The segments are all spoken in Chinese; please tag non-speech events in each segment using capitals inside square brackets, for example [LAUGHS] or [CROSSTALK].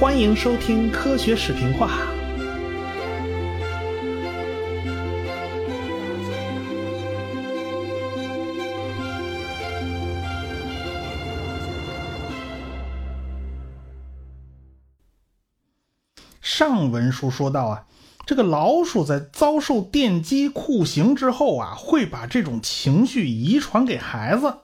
欢迎收听科学视频化。上文书说到啊，这个老鼠在遭受电击酷刑之后啊，会把这种情绪遗传给孩子。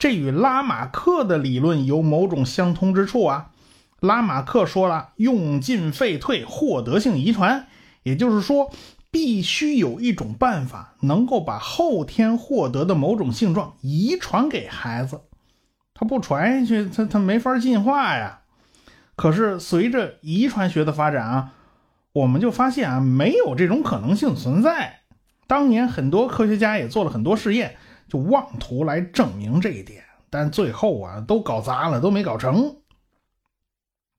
这与拉马克的理论有某种相通之处啊。拉马克说了，用进废退，获得性遗传，也就是说，必须有一种办法能够把后天获得的某种性状遗传给孩子。他不传下去，他他没法进化呀。可是随着遗传学的发展啊，我们就发现啊，没有这种可能性存在。当年很多科学家也做了很多试验，就妄图来证明这一点，但最后啊，都搞砸了，都没搞成。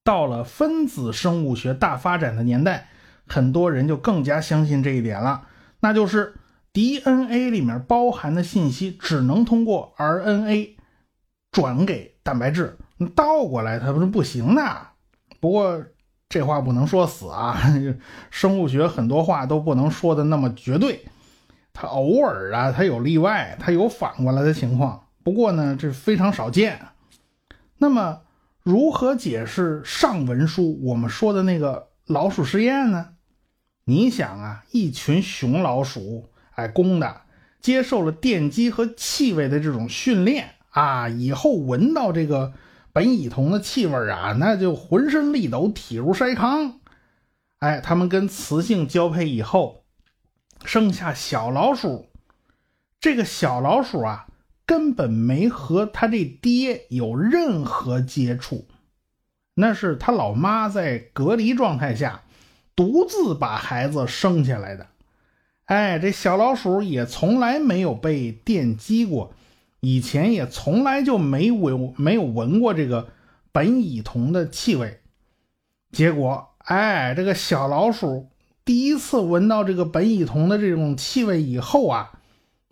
到了分子生物学大发展的年代，很多人就更加相信这一点了，那就是 DNA 里面包含的信息只能通过 RNA 转给蛋白质，倒过来它不是不行的。不过这话不能说死啊，[LAUGHS] 生物学很多话都不能说的那么绝对，它偶尔啊，它有例外，它有反过来的情况。不过呢，这非常少见。那么，如何解释上文书我们说的那个老鼠实验呢？你想啊，一群雄老鼠，哎，公的，接受了电击和气味的这种训练啊，以后闻到这个。苯乙酮的气味啊，那就浑身力抖，体如筛糠。哎，他们跟雌性交配以后，生下小老鼠。这个小老鼠啊，根本没和他这爹有任何接触，那是他老妈在隔离状态下独自把孩子生下来的。哎，这小老鼠也从来没有被电击过。以前也从来就没闻没有闻过这个苯乙酮的气味，结果，哎，这个小老鼠第一次闻到这个苯乙酮的这种气味以后啊，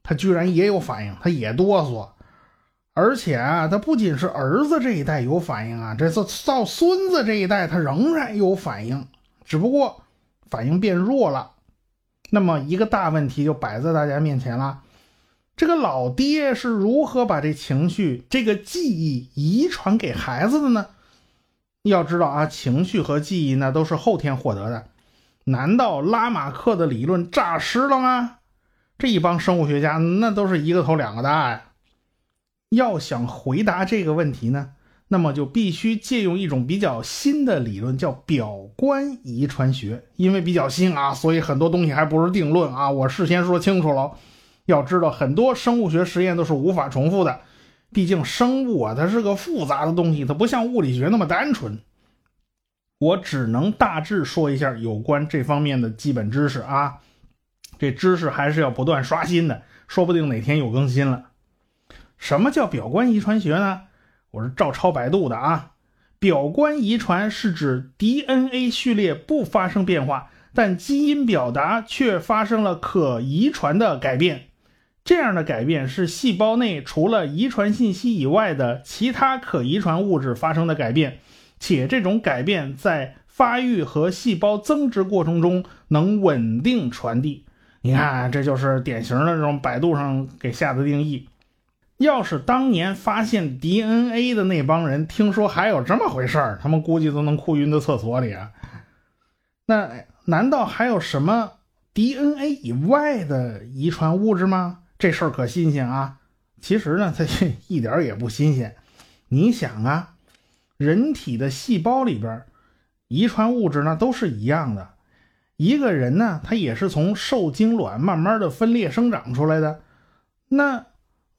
他居然也有反应，他也哆嗦，而且啊，他不仅是儿子这一代有反应啊，这是到孙子这一代，他仍然有反应，只不过反应变弱了。那么一个大问题就摆在大家面前了。这个老爹是如何把这情绪、这个记忆遗传给孩子的呢？要知道啊，情绪和记忆那都是后天获得的。难道拉马克的理论诈尸了吗？这一帮生物学家那都是一个头两个大呀。要想回答这个问题呢，那么就必须借用一种比较新的理论，叫表观遗传学。因为比较新啊，所以很多东西还不是定论啊。我事先说清楚了。要知道，很多生物学实验都是无法重复的，毕竟生物啊，它是个复杂的东西，它不像物理学那么单纯。我只能大致说一下有关这方面的基本知识啊，这知识还是要不断刷新的，说不定哪天有更新了。什么叫表观遗传学呢？我是照抄百度的啊。表观遗传是指 DNA 序列不发生变化，但基因表达却发生了可遗传的改变。这样的改变是细胞内除了遗传信息以外的其他可遗传物质发生的改变，且这种改变在发育和细胞增殖过程中能稳定传递。你看，这就是典型的这种百度上给下的定义。要是当年发现 DNA 的那帮人听说还有这么回事儿，他们估计都能哭晕在厕所里啊。那难道还有什么 DNA 以外的遗传物质吗？这事儿可新鲜啊！其实呢，它一点也不新鲜。你想啊，人体的细胞里边，遗传物质呢都是一样的。一个人呢，他也是从受精卵慢慢的分裂生长出来的。那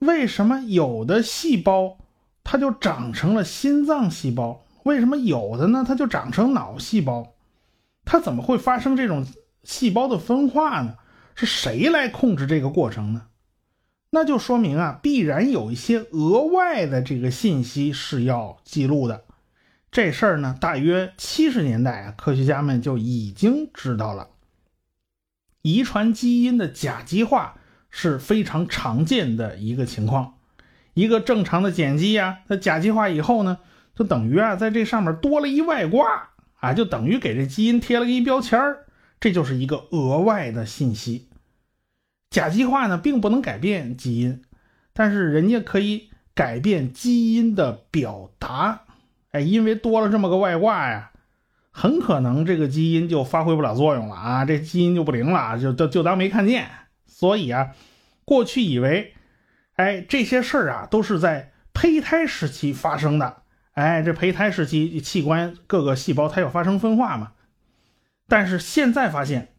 为什么有的细胞它就长成了心脏细胞？为什么有的呢，它就长成脑细胞？它怎么会发生这种细胞的分化呢？是谁来控制这个过程呢？那就说明啊，必然有一些额外的这个信息是要记录的。这事儿呢，大约七十年代啊，科学家们就已经知道了。遗传基因的甲基化是非常常见的一个情况。一个正常的碱基呀，它甲基化以后呢，就等于啊，在这上面多了一外挂啊，就等于给这基因贴了一标签这就是一个额外的信息。甲基化呢，并不能改变基因，但是人家可以改变基因的表达。因为多了这么个外挂呀，很可能这个基因就发挥不了作用了啊，这基因就不灵了，就就就当没看见。所以啊，过去以为，哎，这些事儿啊都是在胚胎时期发生的。哎，这胚胎时期器官各个细胞它要发生分化嘛。但是现在发现，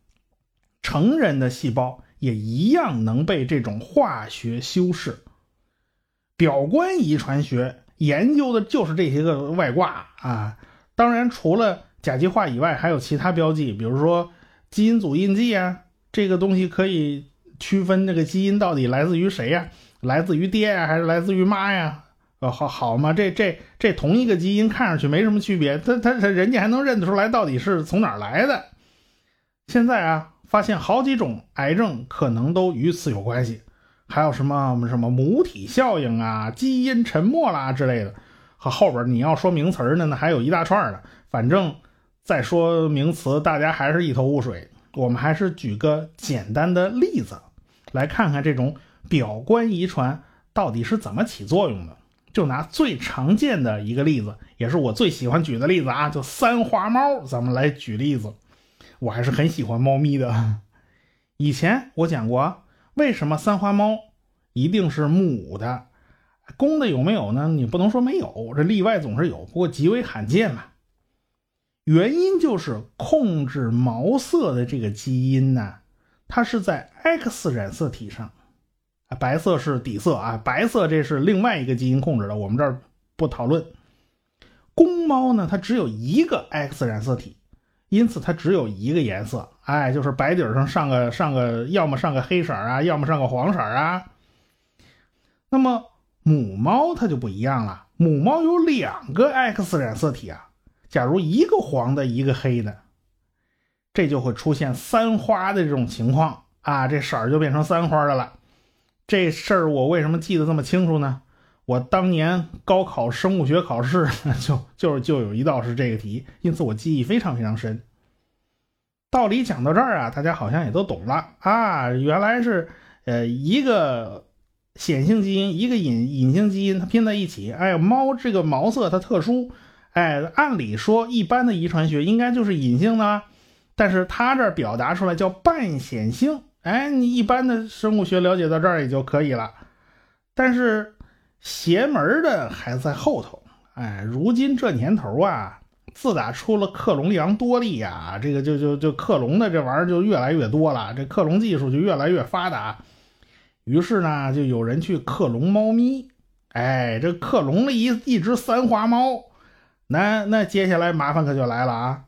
成人的细胞也一样能被这种化学修饰。表观遗传学。研究的就是这些个外挂啊，当然除了甲基化以外，还有其他标记，比如说基因组印记啊，这个东西可以区分这个基因到底来自于谁呀？来自于爹呀，还是来自于妈呀？呃，好好嘛，这这这同一个基因看上去没什么区别，他他他人家还能认得出来到底是从哪儿来的。现在啊，发现好几种癌症可能都与此有关系。还有什么什么母体效应啊、基因沉默啦之类的，和后边你要说名词呢，还有一大串的。反正再说名词，大家还是一头雾水。我们还是举个简单的例子，来看看这种表观遗传到底是怎么起作用的。就拿最常见的一个例子，也是我最喜欢举的例子啊，就三花猫，咱们来举例子。我还是很喜欢猫咪的。以前我讲过。为什么三花猫一定是母的？公的有没有呢？你不能说没有，这例外总是有，不过极为罕见嘛。原因就是控制毛色的这个基因呢，它是在 X 染色体上，白色是底色啊，白色这是另外一个基因控制的，我们这儿不讨论。公猫呢，它只有一个 X 染色体。因此，它只有一个颜色，哎，就是白底上上个上个，要么上个黑色啊，要么上个黄色啊。那么母猫它就不一样了，母猫有两个 X 染色体啊。假如一个黄的，一个黑的，这就会出现三花的这种情况啊，这色儿就变成三花的了。这事儿我为什么记得这么清楚呢？我当年高考生物学考试 [LAUGHS] 就就就有一道是这个题，因此我记忆非常非常深。道理讲到这儿啊，大家好像也都懂了啊，原来是呃一个显性基因，一个隐隐性基因，它拼在一起。哎，猫这个毛色它特殊，哎，按理说一般的遗传学应该就是隐性的，但是它这表达出来叫半显性。哎，你一般的生物学了解到这儿也就可以了，但是。邪门的还在后头，哎，如今这年头啊，自打出了克隆羊多利呀，这个就就就克隆的这玩意儿就越来越多了，这克隆技术就越来越发达。于是呢，就有人去克隆猫咪，哎，这克隆了一一只三花猫，那那接下来麻烦可就来了啊，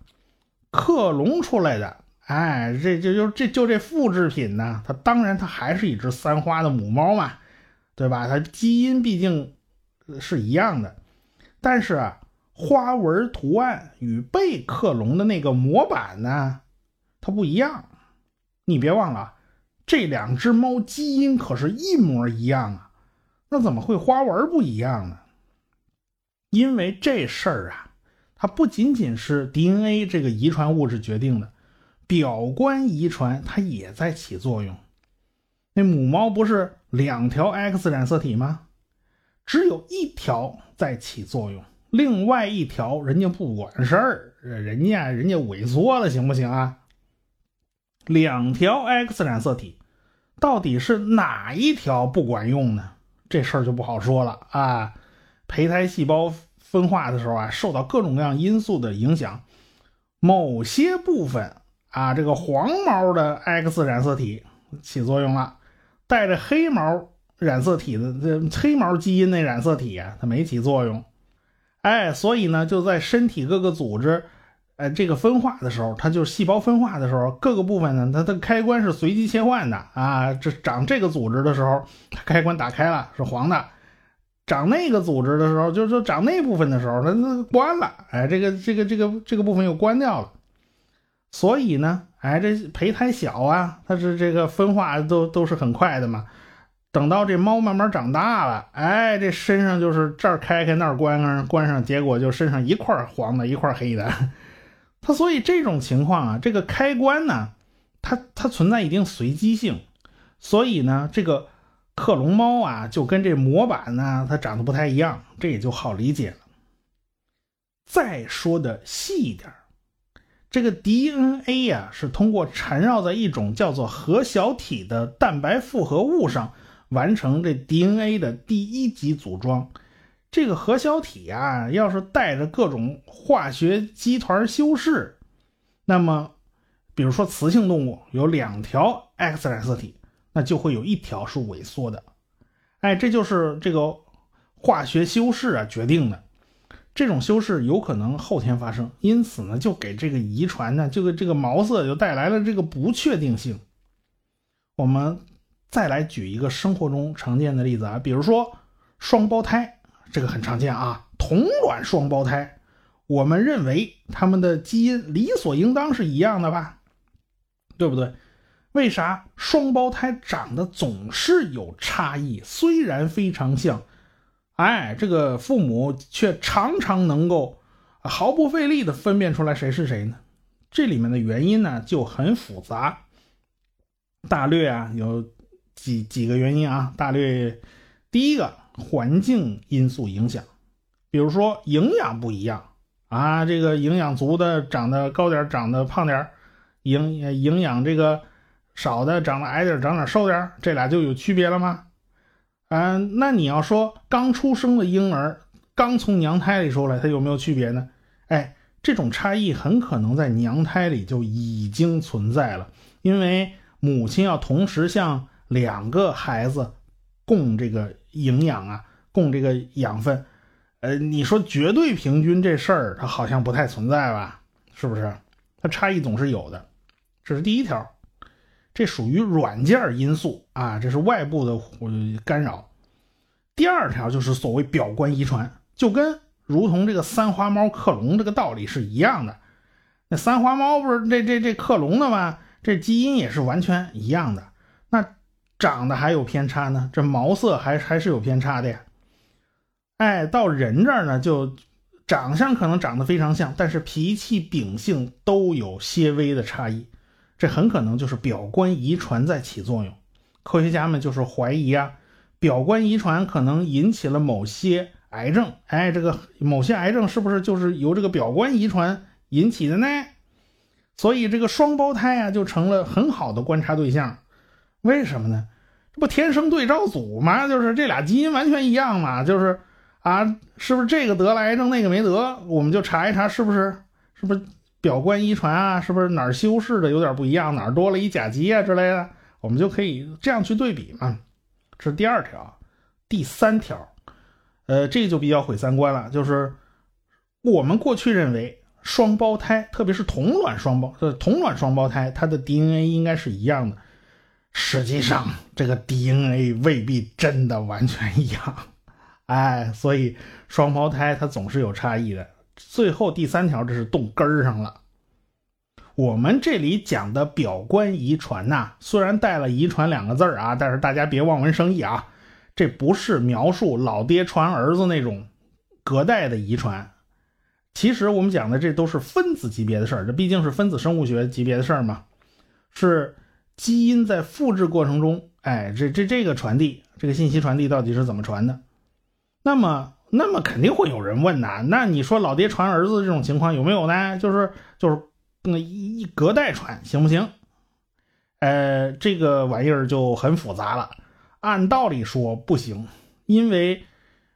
克隆出来的，哎，这就就这就这复制品呢，它当然它还是一只三花的母猫嘛。对吧？它基因毕竟是一样的，但是啊，花纹图案与被克隆的那个模板呢，它不一样。你别忘了，这两只猫基因可是一模一样啊，那怎么会花纹不一样呢？因为这事儿啊，它不仅仅是 DNA 这个遗传物质决定的，表观遗传它也在起作用。那母猫不是两条 X 染色体吗？只有一条在起作用，另外一条人家不管事儿，人家人家萎缩了，行不行啊？两条 X 染色体到底是哪一条不管用呢？这事儿就不好说了啊。胚胎细胞分化的时候啊，受到各种各样因素的影响，某些部分啊，这个黄毛的 X 染色体起作用了。带着黑毛染色体的这黑毛基因那染色体啊，它没起作用，哎，所以呢，就在身体各个组织，呃，这个分化的时候，它就细胞分化的时候，各个部分呢，它的开关是随机切换的啊。这长这个组织的时候，开关打开了是黄的；长那个组织的时候，就是长那部分的时候，它它关了，哎，这个这个这个这个部分又关掉了。所以呢，哎，这胚胎小啊，它是这个分化都都是很快的嘛。等到这猫慢慢长大了，哎，这身上就是这儿开开那儿关上关上，结果就身上一块黄的，一块黑的。[LAUGHS] 它所以这种情况啊，这个开关呢，它它存在一定随机性，所以呢，这个克隆猫啊，就跟这模板呢，它长得不太一样，这也就好理解了。再说的细一点。这个 DNA 呀，是通过缠绕在一种叫做核小体的蛋白复合物上完成这 DNA 的第一级组装。这个核小体啊，要是带着各种化学基团修饰，那么，比如说雌性动物有两条 X 染色体，那就会有一条是萎缩的。哎，这就是这个化学修饰啊决定的。这种修饰有可能后天发生，因此呢，就给这个遗传呢，就给这个毛色就带来了这个不确定性。我们再来举一个生活中常见的例子啊，比如说双胞胎，这个很常见啊，同卵双胞胎，我们认为他们的基因理所应当是一样的吧，对不对？为啥双胞胎长得总是有差异？虽然非常像。哎，这个父母却常常能够毫不费力的分辨出来谁是谁呢？这里面的原因呢就很复杂，大略啊有几几个原因啊，大略第一个环境因素影响，比如说营养不一样啊，这个营养足的长得高点，长得胖点营营养这个少的长得矮点，长点瘦点这俩就有区别了吗？嗯，那你要说刚出生的婴儿刚从娘胎里出来，它有没有区别呢？哎，这种差异很可能在娘胎里就已经存在了，因为母亲要同时向两个孩子供这个营养啊，供这个养分。呃，你说绝对平均这事儿，它好像不太存在吧？是不是？它差异总是有的，这是第一条。这属于软件因素啊，这是外部的干扰。第二条就是所谓表观遗传，就跟如同这个三花猫克隆这个道理是一样的。那三花猫不是这这这克隆的吗？这基因也是完全一样的。那长得还有偏差呢？这毛色还还是有偏差的呀。哎，到人这儿呢，就长相可能长得非常像，但是脾气秉性都有些微的差异。这很可能就是表观遗传在起作用，科学家们就是怀疑啊，表观遗传可能引起了某些癌症。哎，这个某些癌症是不是就是由这个表观遗传引起的呢？所以这个双胞胎啊就成了很好的观察对象。为什么呢？这不天生对照组吗？就是这俩基因完全一样嘛。就是啊，是不是这个得了癌症，那个没得？我们就查一查，是不是？是不是？表观遗传啊，是不是哪儿修饰的有点不一样，哪儿多了一甲基啊之类的，我们就可以这样去对比嘛。这是第二条，第三条，呃，这就比较毁三观了，就是我们过去认为双胞胎，特别是同卵双胞，呃，同卵双胞胎，它的 DNA 应该是一样的，实际上这个 DNA 未必真的完全一样，哎，所以双胞胎它总是有差异的。最后第三条，这是动根儿上了。我们这里讲的表观遗传呐，虽然带了“遗传”两个字儿啊，但是大家别望文生义啊，这不是描述老爹传儿子那种隔代的遗传。其实我们讲的这都是分子级别的事儿，这毕竟是分子生物学级别的事儿嘛，是基因在复制过程中，哎，这这这个传递，这个信息传递到底是怎么传的？那么。那么肯定会有人问呐，那你说老爹传儿子这种情况有没有呢？就是就是那一隔代传行不行？呃，这个玩意儿就很复杂了。按道理说不行，因为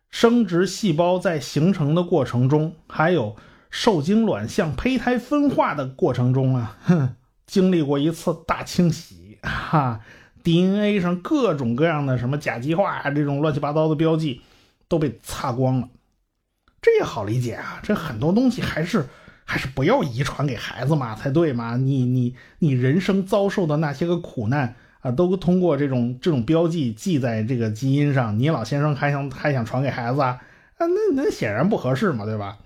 生殖细胞在形成的过程中，还有受精卵向胚胎分化的过程中啊，哼，经历过一次大清洗，哈，DNA 上各种各样的什么甲基化，这种乱七八糟的标记。都被擦光了，这也好理解啊。这很多东西还是还是不要遗传给孩子嘛才对嘛。你你你人生遭受的那些个苦难啊，都通过这种这种标记记在这个基因上。你老先生还想还想传给孩子啊？啊，那那显然不合适嘛，对吧？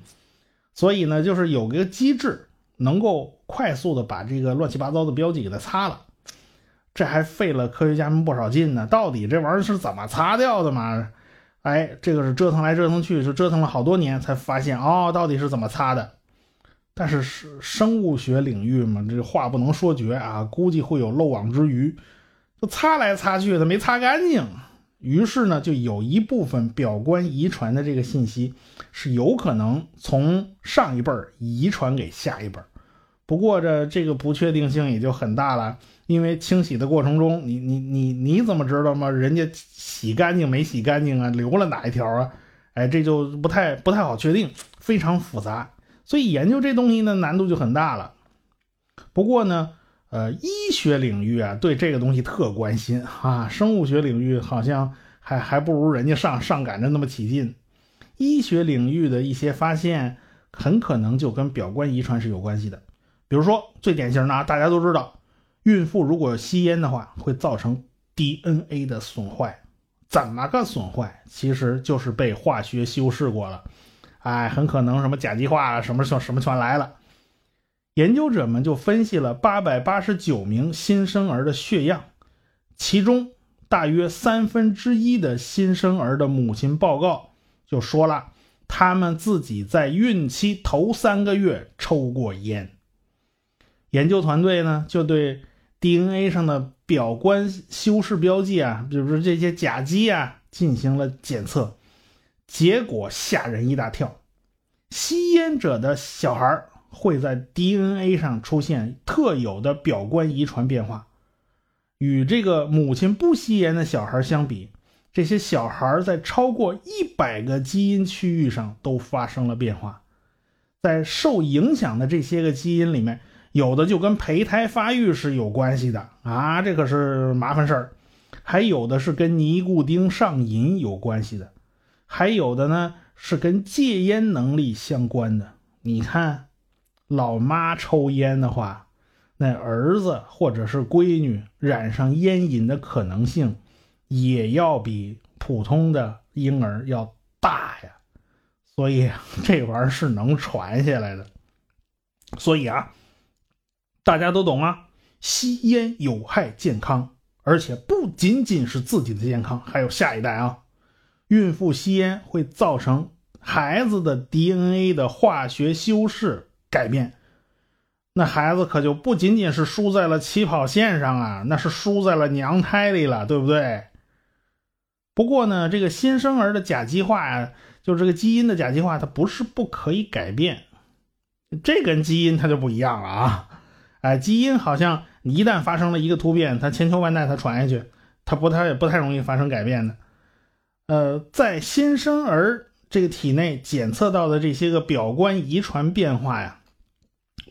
所以呢，就是有个机制能够快速的把这个乱七八糟的标记给它擦了。这还费了科学家们不少劲呢。到底这玩意儿是怎么擦掉的嘛？哎，这个是折腾来折腾去，就折腾了好多年，才发现哦，到底是怎么擦的。但是是生物学领域嘛，这话不能说绝啊，估计会有漏网之鱼，就擦来擦去的没擦干净。于是呢，就有一部分表观遗传的这个信息是有可能从上一辈儿遗传给下一辈儿。不过这这个不确定性也就很大了，因为清洗的过程中，你你你你怎么知道吗？人家洗干净没洗干净啊？留了哪一条啊？哎，这就不太不太好确定，非常复杂。所以研究这东西呢，难度就很大了。不过呢，呃，医学领域啊，对这个东西特关心啊。生物学领域好像还还不如人家上上赶着那么起劲。医学领域的一些发现，很可能就跟表观遗传是有关系的。比如说，最典型的，大家都知道，孕妇如果吸烟的话，会造成 DNA 的损坏。怎么个损坏？其实就是被化学修饰过了。哎，很可能什么甲基化什么，什么什么全来了。研究者们就分析了八百八十九名新生儿的血样，其中大约三分之一的新生儿的母亲报告就说了，他们自己在孕期头三个月抽过烟。研究团队呢，就对 DNA 上的表观修饰标记啊，比如说这些甲基啊，进行了检测。结果吓人一大跳，吸烟者的小孩会在 DNA 上出现特有的表观遗传变化，与这个母亲不吸烟的小孩相比，这些小孩在超过一百个基因区域上都发生了变化。在受影响的这些个基因里面，有的就跟胚胎发育是有关系的啊，这可是麻烦事儿；还有的是跟尼古丁上瘾有关系的。还有的呢，是跟戒烟能力相关的。你看，老妈抽烟的话，那儿子或者是闺女染上烟瘾的可能性，也要比普通的婴儿要大呀。所以 [LAUGHS] 这玩意儿是能传下来的。所以啊，大家都懂啊，吸烟有害健康，而且不仅仅是自己的健康，还有下一代啊。孕妇吸烟会造成孩子的 DNA 的化学修饰改变，那孩子可就不仅仅是输在了起跑线上啊，那是输在了娘胎里了，对不对？不过呢，这个新生儿的甲基化呀，就这个基因的甲基化，它不是不可以改变，这跟基因它就不一样了啊！哎，基因好像你一旦发生了一个突变，它千秋万代它传下去，它不太不太容易发生改变的。呃，在新生儿这个体内检测到的这些个表观遗传变化呀，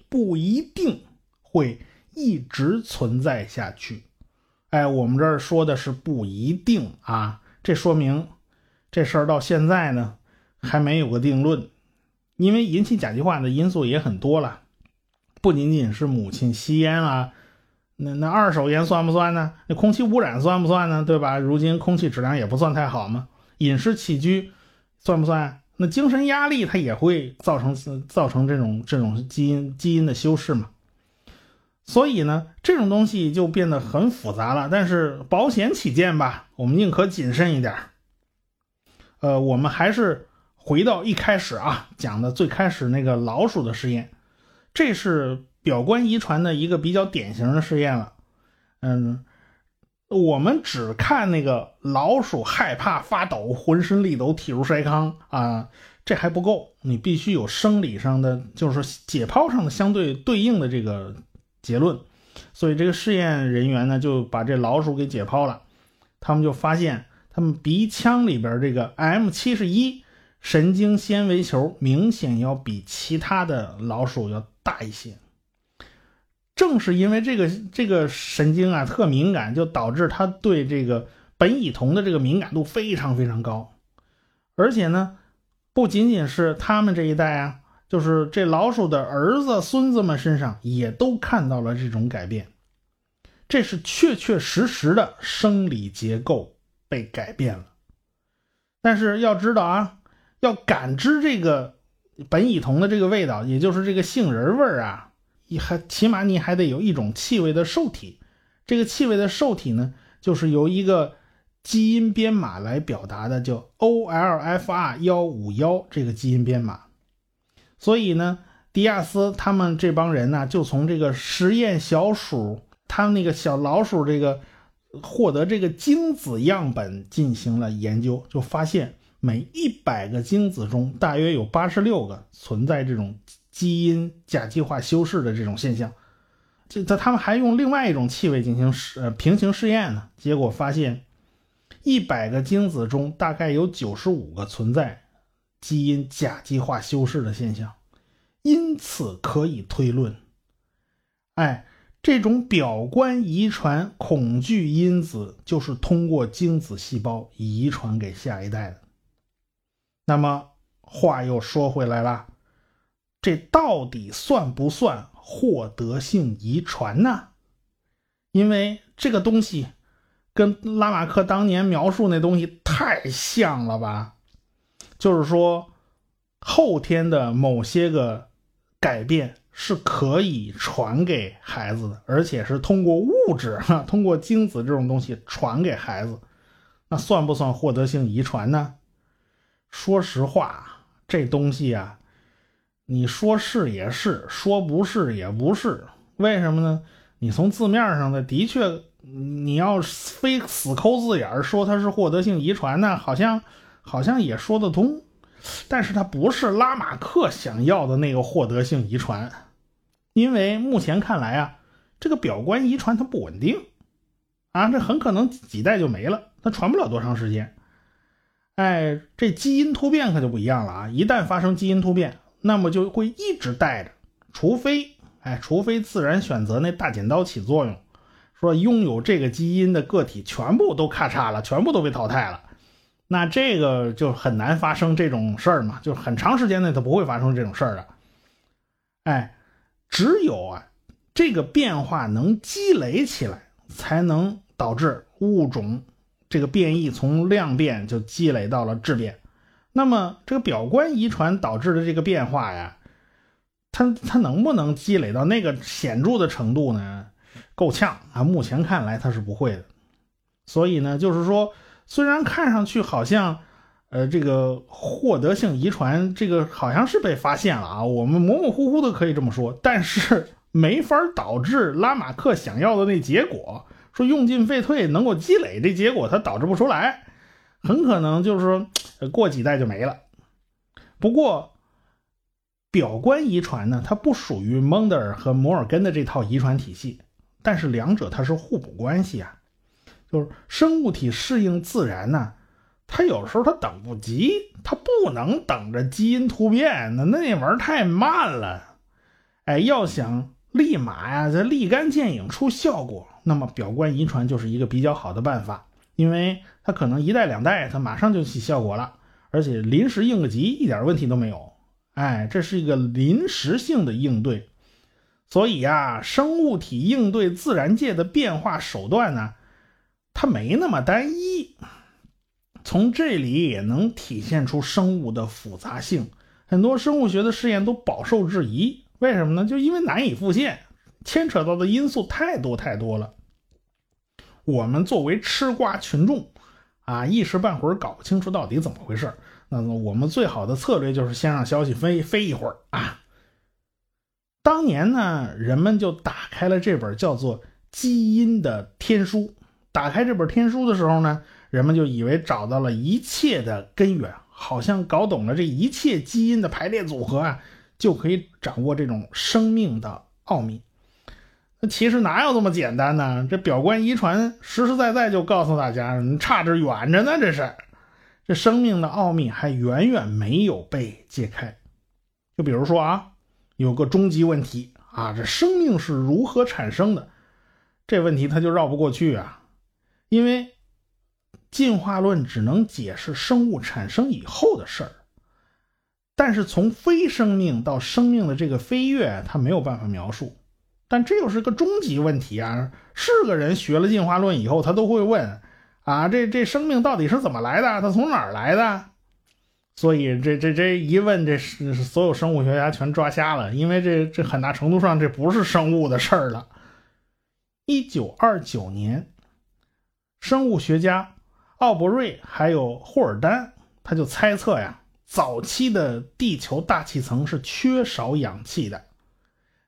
不一定会一直存在下去。哎，我们这儿说的是不一定啊，这说明这事儿到现在呢还没有个定论。因为引起甲基化的因素也很多了，不仅仅是母亲吸烟啊，那那二手烟算不算呢？那空气污染算不算呢？对吧？如今空气质量也不算太好嘛。饮食起居算不算？那精神压力它也会造成造成这种这种基因基因的修饰嘛？所以呢，这种东西就变得很复杂了。但是保险起见吧，我们宁可谨慎一点。呃，我们还是回到一开始啊讲的最开始那个老鼠的实验，这是表观遗传的一个比较典型的试验了。嗯。我们只看那个老鼠害怕发抖，浑身力抖，体如筛糠啊，这还不够，你必须有生理上的，就是解剖上的相对对应的这个结论。所以这个试验人员呢就把这老鼠给解剖了，他们就发现他们鼻腔里边这个 M 七十一神经纤维球明显要比其他的老鼠要大一些。正是因为这个这个神经啊特敏感，就导致它对这个苯乙酮的这个敏感度非常非常高，而且呢，不仅仅是他们这一代啊，就是这老鼠的儿子孙子们身上也都看到了这种改变，这是确确实实的生理结构被改变了。但是要知道啊，要感知这个苯乙酮的这个味道，也就是这个杏仁味儿啊。你还起码你还得有一种气味的受体，这个气味的受体呢，就是由一个基因编码来表达的，叫 OLFR 幺五幺这个基因编码。所以呢，迪亚斯他们这帮人呢，就从这个实验小鼠，他们那个小老鼠这个获得这个精子样本进行了研究，就发现每一百个精子中，大约有八十六个存在这种基因甲基化修饰的这种现象。这他他们还用另外一种气味进行试呃平行试验呢，结果发现一百个精子中大概有九十五个存在基因甲基化修饰的现象，因此可以推论，哎，这种表观遗传恐惧因子就是通过精子细胞遗传给下一代的。那么话又说回来了，这到底算不算？获得性遗传呢？因为这个东西跟拉马克当年描述那东西太像了吧？就是说，后天的某些个改变是可以传给孩子的，而且是通过物质哈，[LAUGHS] 通过精子这种东西传给孩子，那算不算获得性遗传呢？说实话，这东西啊。你说是也是，说不是也不是，为什么呢？你从字面上的的确，你要非死抠字眼说它是获得性遗传呢，好像好像也说得通，但是它不是拉马克想要的那个获得性遗传，因为目前看来啊，这个表观遗传它不稳定啊，这很可能几代就没了，它传不了多长时间。哎，这基因突变可就不一样了啊，一旦发生基因突变。那么就会一直带着，除非，哎，除非自然选择那大剪刀起作用，说拥有这个基因的个体全部都咔嚓了，全部都被淘汰了，那这个就很难发生这种事儿嘛，就很长时间内它不会发生这种事儿的。哎，只有啊，这个变化能积累起来，才能导致物种这个变异从量变就积累到了质变。那么，这个表观遗传导致的这个变化呀，它它能不能积累到那个显著的程度呢？够呛啊！目前看来它是不会的。所以呢，就是说，虽然看上去好像，呃，这个获得性遗传这个好像是被发现了啊，我们模模糊糊的可以这么说，但是没法导致拉马克想要的那结果，说用进废退能够积累这结果，它导致不出来。很可能就是说，过几代就没了。不过，表观遗传呢，它不属于蒙德尔和摩尔根的这套遗传体系，但是两者它是互补关系啊。就是生物体适应自然呢，它有时候它等不及，它不能等着基因突变，那那玩意儿太慢了。哎，要想立马呀，这立竿见影出效果，那么表观遗传就是一个比较好的办法。因为它可能一代两代，它马上就起效果了，而且临时应个急一点问题都没有。哎，这是一个临时性的应对，所以呀，生物体应对自然界的变化手段呢，它没那么单一。从这里也能体现出生物的复杂性，很多生物学的试验都饱受质疑。为什么呢？就因为难以复现，牵扯到的因素太多太多了。我们作为吃瓜群众，啊，一时半会儿搞不清楚到底怎么回事那么我们最好的策略就是先让消息飞飞一会儿啊。当年呢，人们就打开了这本叫做《基因的天书》。打开这本天书的时候呢，人们就以为找到了一切的根源，好像搞懂了这一切基因的排列组合啊，就可以掌握这种生命的奥秘。那其实哪有这么简单呢？这表观遗传实实在在就告诉大家，你差着远着呢。这是，这生命的奥秘还远远没有被揭开。就比如说啊，有个终极问题啊，这生命是如何产生的？这问题他就绕不过去啊，因为进化论只能解释生物产生以后的事儿，但是从非生命到生命的这个飞跃，它没有办法描述。但这又是个终极问题啊！是个人学了进化论以后，他都会问：啊，这这生命到底是怎么来的？它从哪儿来的？所以这这这一问，这是所有生物学家全抓瞎了，因为这这很大程度上这不是生物的事儿了。一九二九年，生物学家奥伯瑞还有霍尔丹，他就猜测呀，早期的地球大气层是缺少氧气的。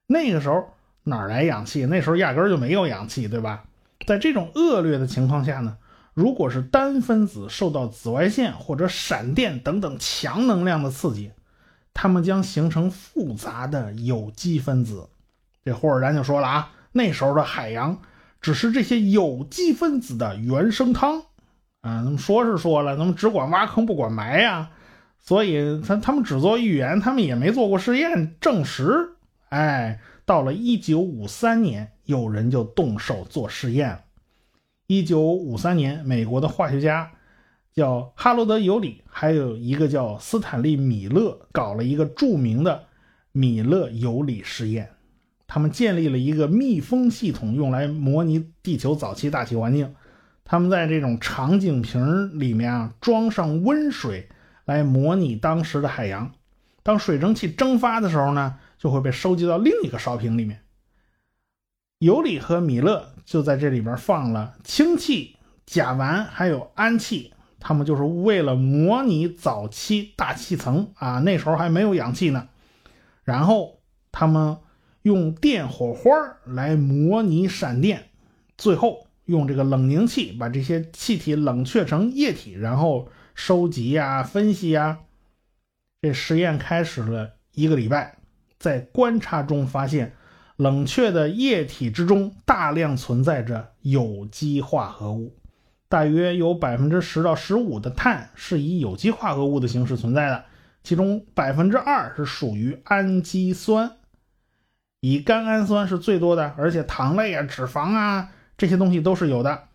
那个时候哪来氧气？那时候压根儿就没有氧气，对吧？在这种恶劣的情况下呢，如果是单分子受到紫外线或者闪电等等强能量的刺激，它们将形成复杂的有机分子。这霍尔丹就说了啊，那时候的海洋只是这些有机分子的原生汤啊。那么说是说了，那么只管挖坑不管埋呀，所以他他们只做预言，他们也没做过实验证实。哎，到了一九五三年，有人就动手做实验了。一九五三年，美国的化学家叫哈罗德·尤里，还有一个叫斯坦利·米勒，搞了一个著名的米勒尤里实验。他们建立了一个密封系统，用来模拟地球早期大气环境。他们在这种长颈瓶里面啊，装上温水，来模拟当时的海洋。当水蒸气蒸发的时候呢？就会被收集到另一个烧瓶里面。尤里和米勒就在这里边放了氢气、甲烷还有氨气，他们就是为了模拟早期大气层啊，那时候还没有氧气呢。然后他们用电火花来模拟闪电，最后用这个冷凝器把这些气体冷却成液体，然后收集呀、分析呀。这实验开始了一个礼拜。在观察中发现，冷却的液体之中大量存在着有机化合物，大约有百分之十到十五的碳是以有机化合物的形式存在的，其中百分之二是属于氨基酸，以甘氨酸是最多的，而且糖类啊、脂肪啊这些东西都是有的，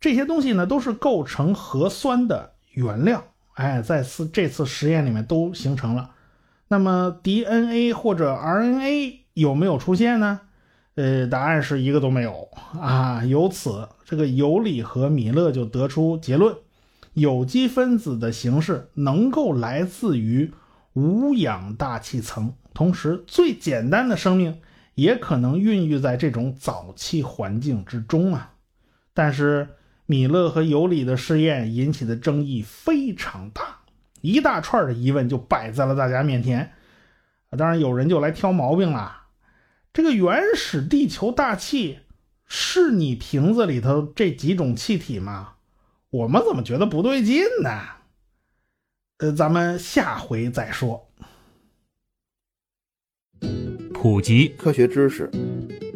这些东西呢都是构成核酸的原料，哎，在次这次实验里面都形成了。那么 DNA 或者 RNA 有没有出现呢？呃，答案是一个都没有啊。由此，这个尤里和米勒就得出结论：有机分子的形式能够来自于无氧大气层，同时最简单的生命也可能孕育在这种早期环境之中啊。但是，米勒和尤里的试验引起的争议非常大。一大串的疑问就摆在了大家面前，啊，当然有人就来挑毛病了。这个原始地球大气是你瓶子里头这几种气体吗？我们怎么觉得不对劲呢？呃，咱们下回再说。普及科学知识，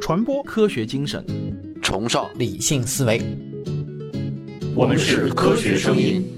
传播科学精神，崇尚理性思维。我们是科学声音。